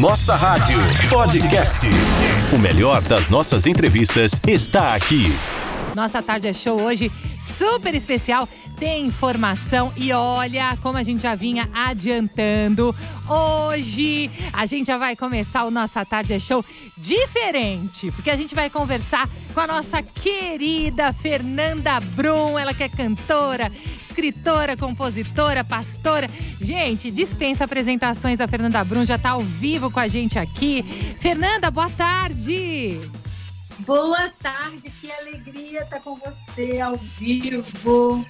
Nossa Rádio Podcast. O melhor das nossas entrevistas está aqui. Nossa tarde é show hoje super especial. Tem informação e olha como a gente já vinha adiantando. Hoje a gente já vai começar o Nossa Tarde é Show diferente, porque a gente vai conversar com a nossa querida Fernanda Brum, ela que é cantora, escritora, compositora, pastora. Gente, dispensa apresentações da Fernanda Brum, já está ao vivo com a gente aqui. Fernanda, boa tarde! Boa tarde, que alegria estar com você ao vivo.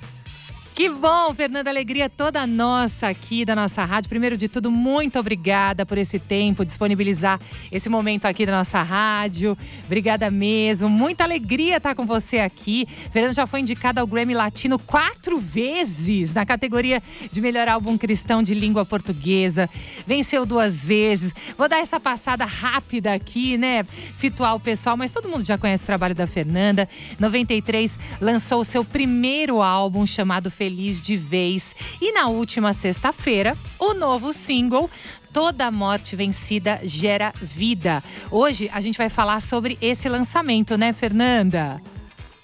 Que bom, Fernanda, alegria toda nossa aqui da nossa rádio. Primeiro de tudo, muito obrigada por esse tempo, disponibilizar esse momento aqui da nossa rádio. Obrigada mesmo. Muita alegria estar com você aqui. Fernanda já foi indicada ao Grammy Latino quatro vezes na categoria de melhor álbum cristão de língua portuguesa. Venceu duas vezes. Vou dar essa passada rápida aqui, né? Situar o pessoal, mas todo mundo já conhece o trabalho da Fernanda. 93 lançou o seu primeiro álbum chamado feliz de vez. E na última sexta-feira, o novo single Toda morte vencida gera vida. Hoje a gente vai falar sobre esse lançamento, né, Fernanda?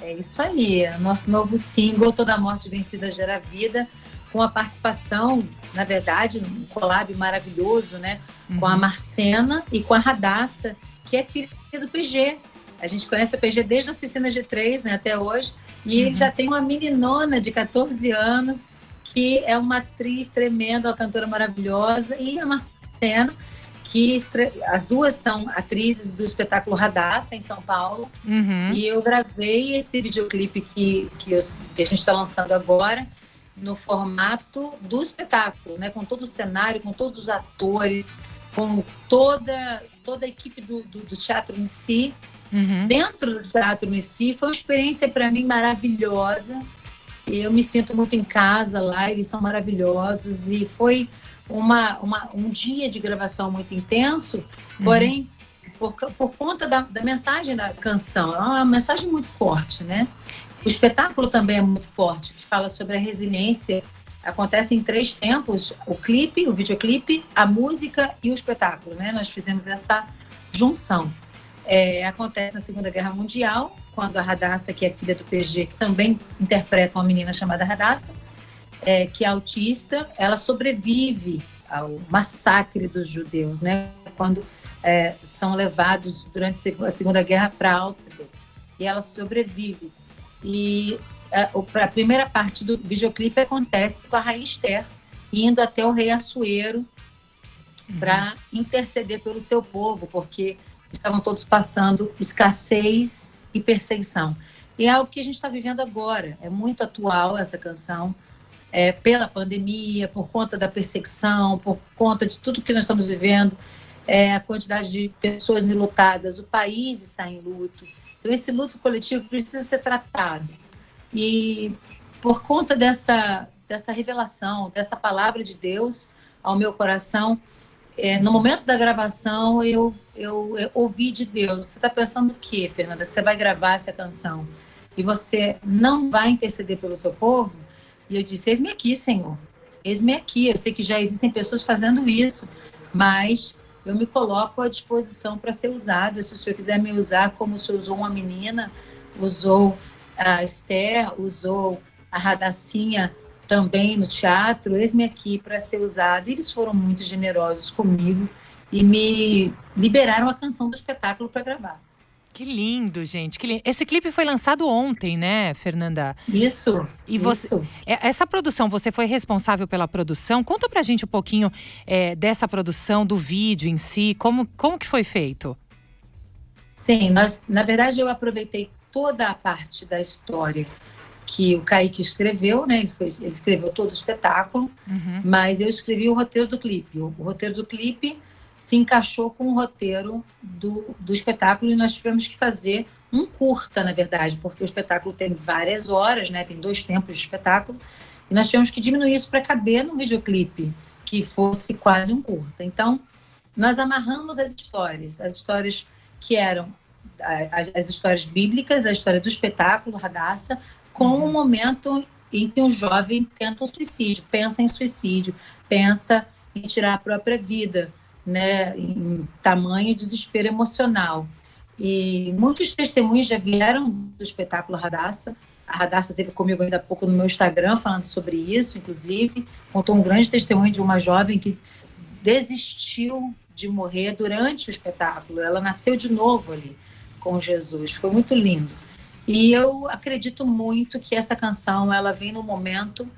É isso aí. Nosso novo single Toda morte vencida gera vida, com a participação, na verdade, um collab maravilhoso, né, com a uhum. Marcena e com a Radassa, que é filha do PG. A gente conhece a PG desde a oficina G3, né, até hoje. E uhum. já tem uma meninona de 14 anos, que é uma atriz tremenda, uma cantora maravilhosa, e a Marcena, que as duas são atrizes do espetáculo Radassa, em São Paulo. Uhum. E eu gravei esse videoclipe que, que, eu, que a gente está lançando agora, no formato do espetáculo, né? com todo o cenário, com todos os atores, com toda, toda a equipe do, do, do teatro em si. Uhum. Dentro do teatro em si, foi uma experiência para mim maravilhosa. Eu me sinto muito em casa lá, eles são maravilhosos. E foi uma, uma um dia de gravação muito intenso, uhum. porém, por, por conta da, da mensagem da canção, é uma mensagem muito forte, né? O espetáculo também é muito forte, que fala sobre a resiliência. Acontece em três tempos: o clipe, o videoclipe, a música e o espetáculo, né? Nós fizemos essa junção. É, acontece na Segunda Guerra Mundial, quando a Radassa, que é filha do PG, que também interpreta uma menina chamada Radassa, é, que é autista, ela sobrevive ao massacre dos judeus, né? Quando é, são levados durante a Segunda Guerra para Auschwitz. E ela sobrevive. E a, é, a primeira parte do videoclipe acontece com a Rainha Esther indo até o rei Assuero para uhum. interceder pelo seu povo, porque estavam todos passando escassez e perseguição. E é algo que a gente está vivendo agora. É muito atual essa canção, é, pela pandemia, por conta da perseguição, por conta de tudo que nós estamos vivendo, é, a quantidade de pessoas enlutadas, o país está em luto. Então, esse luto coletivo precisa ser tratado. E por conta dessa, dessa revelação, dessa palavra de Deus ao meu coração, é, no momento da gravação, eu, eu, eu ouvi de Deus. Você está pensando o quê, Fernanda? Que você vai gravar essa canção e você não vai interceder pelo seu povo? E eu disse: Eis-me aqui, Senhor. Eis-me aqui. Eu sei que já existem pessoas fazendo isso, mas eu me coloco à disposição para ser usada. Se o Senhor quiser me usar, como o Senhor usou uma menina, usou a Esther, usou a Radacinha também no teatro, eis-me aqui para ser usada. Eles foram muito generosos comigo e me liberaram a canção do espetáculo para gravar. Que lindo, gente. Que lindo. Esse clipe foi lançado ontem, né, Fernanda? Isso. E você, isso. É, essa produção, você foi responsável pela produção. Conta pra gente um pouquinho é, dessa produção, do vídeo em si, como, como que foi feito? Sim, nós, na verdade, eu aproveitei toda a parte da história que o Kaique escreveu, né? Ele, foi, ele escreveu todo o espetáculo, uhum. mas eu escrevi o roteiro do clipe. O, o, roteiro do clipe se encaixou com o roteiro do, do espetáculo e nós tivemos que fazer um curta, na verdade, porque o espetáculo tem várias horas, né? Tem dois tempos de espetáculo e nós tivemos que diminuir isso para caber no videoclipe que fosse quase um curta. Então, nós amarramos as histórias, as histórias que eram as, as histórias bíblicas, a história do espetáculo, Radassa, com o momento em que um jovem tenta o suicídio, pensa em suicídio, pensa em tirar a própria vida. né, em tamanho desespero emocional. E muitos testemunhos já vieram do espetáculo Radassa. A Radassa teve comigo ainda há pouco no meu Instagram falando sobre isso, inclusive. Contou um grande testemunho de uma jovem que desistiu de morrer durante o espetáculo. Ela nasceu de novo ali com Jesus. Foi muito lindo. E eu acredito muito que essa canção ela vem no momento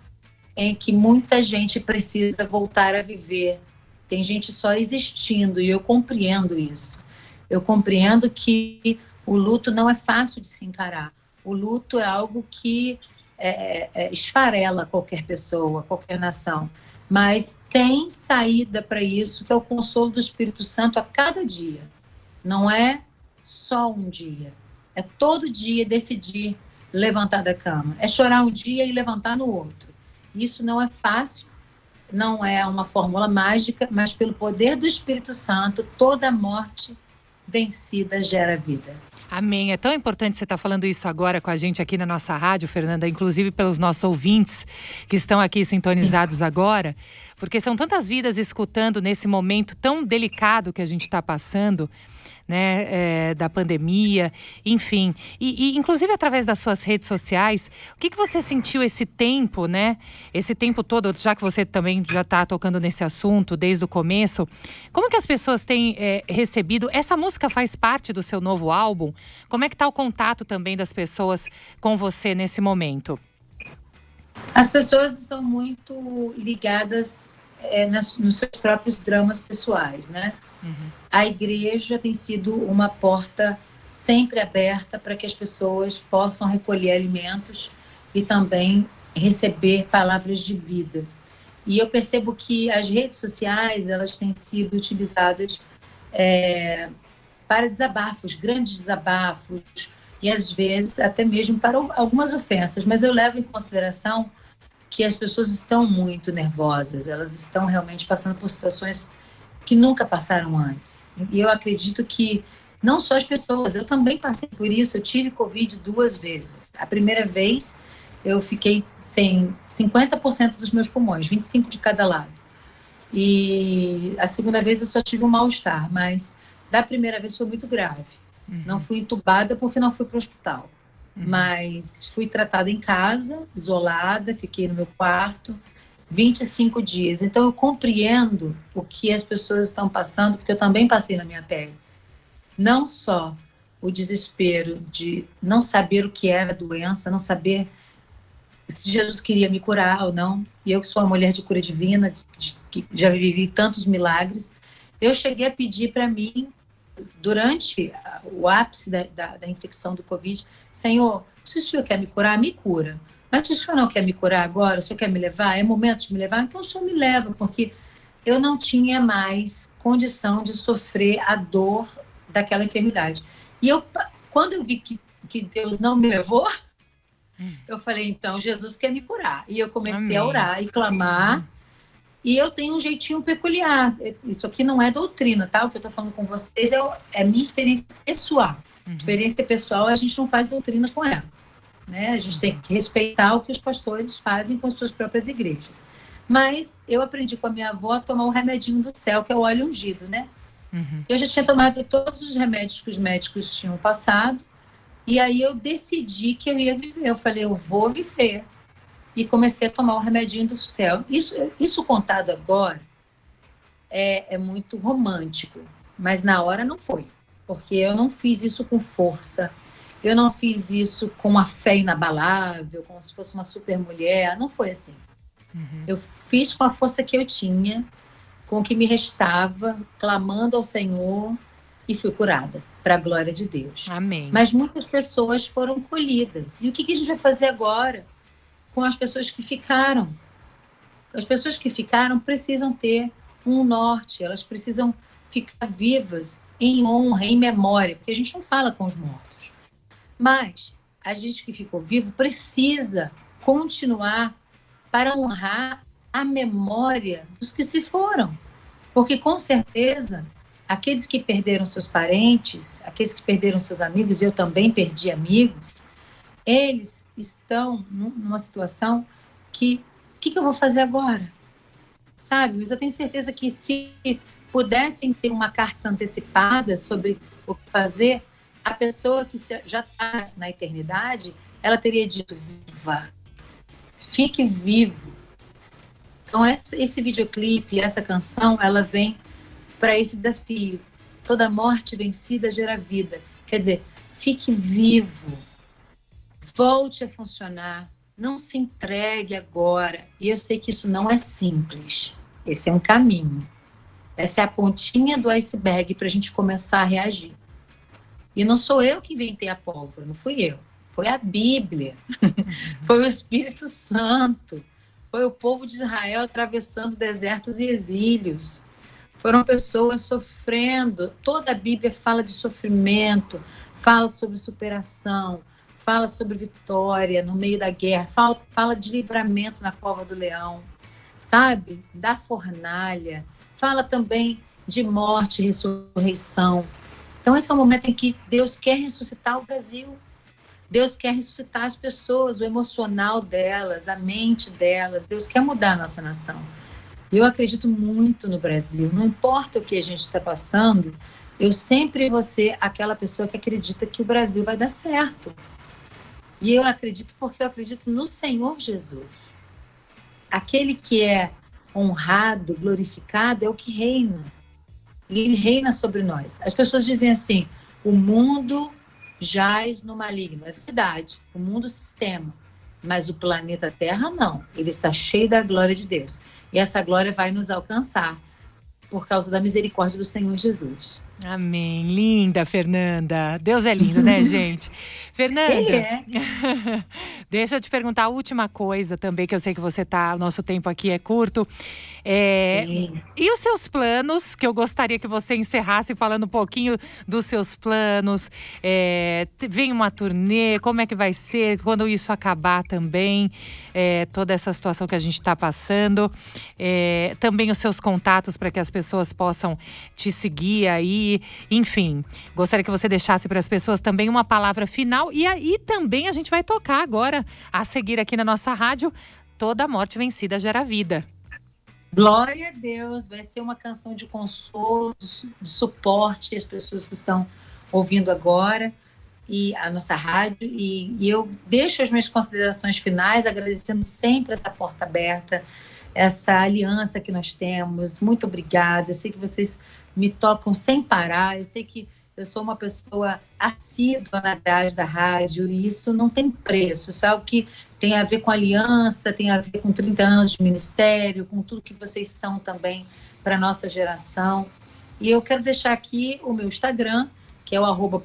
em que muita gente precisa voltar a viver. Tem gente só existindo e eu compreendo isso. Eu compreendo que o luto não é fácil de se encarar. O luto é algo que é, é, esfarela qualquer pessoa, qualquer nação. Mas tem saída para isso, que é o consolo do Espírito Santo a cada dia. Não é só um dia. É todo dia decidir levantar da cama. É chorar um dia e levantar no outro. Isso não é fácil, não é uma fórmula mágica, mas pelo poder do Espírito Santo, toda morte vencida gera vida. Amém. É tão importante você estar falando isso agora com a gente aqui na nossa rádio, Fernanda, inclusive pelos nossos ouvintes que estão aqui sintonizados Sim. agora, porque são tantas vidas escutando nesse momento tão delicado que a gente está passando né, é, da pandemia, enfim. E, e, inclusive através das suas redes sociais, o que, que você sentiu esse tempo, né? Esse tempo todo, já que você também já está tocando nesse assunto desde o começo, como que as pessoas têm é, recebido? Essa música faz parte do seu novo álbum? Como é que está o contato também das pessoas com você nesse momento? As pessoas estão muito ligadas é, nas, nos seus próprios dramas pessoais, né? Uhum. A igreja tem sido uma porta sempre aberta para que as pessoas possam recolher alimentos e também receber palavras de vida. E eu percebo que as redes sociais elas têm sido utilizadas é, para desabafos, grandes desabafos e às vezes até mesmo para algumas ofensas. Mas eu levo em consideração que as pessoas estão muito nervosas, elas estão realmente passando por situações que nunca passaram antes. E eu acredito que não só as pessoas, eu também passei por isso. Eu tive Covid duas vezes. A primeira vez eu fiquei sem 50% dos meus pulmões, 25 de cada lado. E a segunda vez eu só tive um mal-estar, mas da primeira vez foi muito grave. Uhum. Não fui entubada porque não fui para o hospital. Uhum. Mas fui tratada em casa, isolada, fiquei no meu quarto 25 dias. Então eu compreendo o que as pessoas estão passando, porque eu também passei na minha pele. Não só o desespero de não saber o que era a doença, não saber se Jesus queria me curar ou não. E eu que sou uma mulher de cura divina, que já vivi tantos milagres, eu cheguei a pedir para mim, durante o ápice da, da, da infecção do Covid, Senhor, se o Senhor quer me curar, me cura. Mas o senhor não quer me curar agora? O senhor quer me levar? É momento de me levar? Então o senhor me leva, porque eu não tinha mais condição de sofrer a dor daquela enfermidade. E eu, quando eu vi que, que Deus não me levou, eu falei, então Jesus quer me curar. E eu comecei Amém. a orar e clamar. E eu tenho um jeitinho peculiar. Isso aqui não é doutrina, tá? O que eu estou falando com vocês é, é minha experiência pessoal. Uhum. Experiência pessoal, a gente não faz doutrina com ela. Né? A gente tem que respeitar o que os pastores fazem com as suas próprias igrejas. Mas eu aprendi com a minha avó a tomar o remedinho do céu, que é o óleo ungido, né? Uhum. Eu já tinha tomado todos os remédios que os médicos tinham passado, e aí eu decidi que eu ia viver. Eu falei, eu vou viver. E comecei a tomar o remedinho do céu. Isso, isso contado agora é, é muito romântico, mas na hora não foi, porque eu não fiz isso com força eu não fiz isso com uma fé inabalável, como se fosse uma super mulher. Não foi assim. Uhum. Eu fiz com a força que eu tinha, com o que me restava, clamando ao Senhor e fui curada, para a glória de Deus. Amém. Mas muitas pessoas foram colhidas. E o que, que a gente vai fazer agora com as pessoas que ficaram? As pessoas que ficaram precisam ter um norte, elas precisam ficar vivas em honra, em memória, porque a gente não fala com os mortos. Mas a gente que ficou vivo precisa continuar para honrar a memória dos que se foram. Porque com certeza, aqueles que perderam seus parentes, aqueles que perderam seus amigos, eu também perdi amigos, eles estão numa situação que o que, que, eu vou fazer agora? Sabe? Mas eu tenho certeza que se pudessem ter uma carta antecipada sobre o que fazer, a pessoa que já está na eternidade, ela teria dito: viva, fique vivo. Então, esse videoclipe, essa canção, ela vem para esse desafio. Toda morte vencida gera vida. Quer dizer, fique vivo, volte a funcionar, não se entregue agora. E eu sei que isso não é simples. Esse é um caminho. Essa é a pontinha do iceberg para a gente começar a reagir. E não sou eu que inventei a pólvora, não fui eu. Foi a Bíblia, foi o Espírito Santo, foi o povo de Israel atravessando desertos e exílios. Foram pessoas sofrendo. Toda a Bíblia fala de sofrimento, fala sobre superação, fala sobre vitória no meio da guerra, fala, fala de livramento na cova do leão, sabe? Da fornalha. Fala também de morte e ressurreição. Então, esse é o momento em que Deus quer ressuscitar o Brasil. Deus quer ressuscitar as pessoas, o emocional delas, a mente delas. Deus quer mudar a nossa nação. Eu acredito muito no Brasil. Não importa o que a gente está passando, eu sempre vou ser aquela pessoa que acredita que o Brasil vai dar certo. E eu acredito porque eu acredito no Senhor Jesus. Aquele que é honrado, glorificado, é o que reina e ele reina sobre nós. As pessoas dizem assim: o mundo jaz no maligno. É verdade, o mundo sistema. Mas o planeta Terra não. Ele está cheio da glória de Deus. E essa glória vai nos alcançar por causa da misericórdia do Senhor Jesus. Amém. Linda, Fernanda. Deus é lindo, né, gente? Fernanda, é. deixa eu te perguntar a última coisa também, que eu sei que você tá, o nosso tempo aqui é curto. É, e os seus planos, que eu gostaria que você encerrasse falando um pouquinho dos seus planos. É, vem uma turnê, como é que vai ser quando isso acabar também? É, toda essa situação que a gente está passando. É, também os seus contatos para que as pessoas possam te seguir aí. Enfim, gostaria que você deixasse para as pessoas também uma palavra final. E aí também a gente vai tocar agora, a seguir aqui na nossa rádio, Toda Morte Vencida Gera Vida. Glória a Deus, vai ser uma canção de consolo, de suporte às pessoas que estão ouvindo agora e a nossa rádio. E, e, eu deixo as minhas considerações finais, agradecendo sempre essa porta aberta, essa aliança que nós temos. Muito obrigada. Eu sei que vocês me tocam sem parar. Eu sei que eu sou uma pessoa assídua na grade da rádio e isso não tem preço. Isso é algo que tem a ver com aliança, tem a ver com 30 anos de ministério, com tudo que vocês são também para a nossa geração. E eu quero deixar aqui o meu Instagram, que é o arroba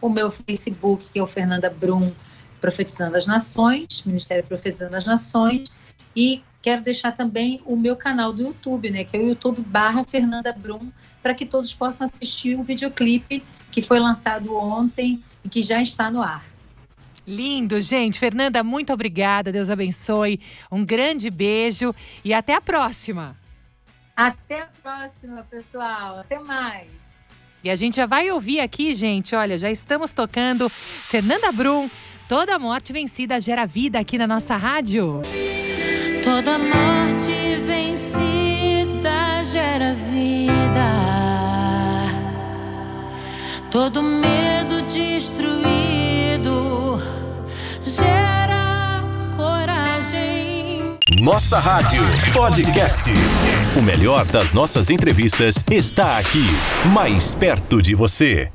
o meu Facebook, que é o Fernanda Brum Profetizando as Nações, Ministério Profetizando as Nações, e quero deixar também o meu canal do YouTube, né, que é o YouTube barra Fernanda Brum, para que todos possam assistir o videoclipe que foi lançado ontem e que já está no ar. Lindo, gente. Fernanda, muito obrigada. Deus abençoe. Um grande beijo e até a próxima. Até a próxima, pessoal. Até mais. E a gente já vai ouvir aqui, gente. Olha, já estamos tocando Fernanda Brum. Toda morte vencida gera vida aqui na nossa rádio. Toda morte vencida gera vida. Todo medo destruído gera coragem. Nossa Rádio Podcast. O melhor das nossas entrevistas está aqui, mais perto de você.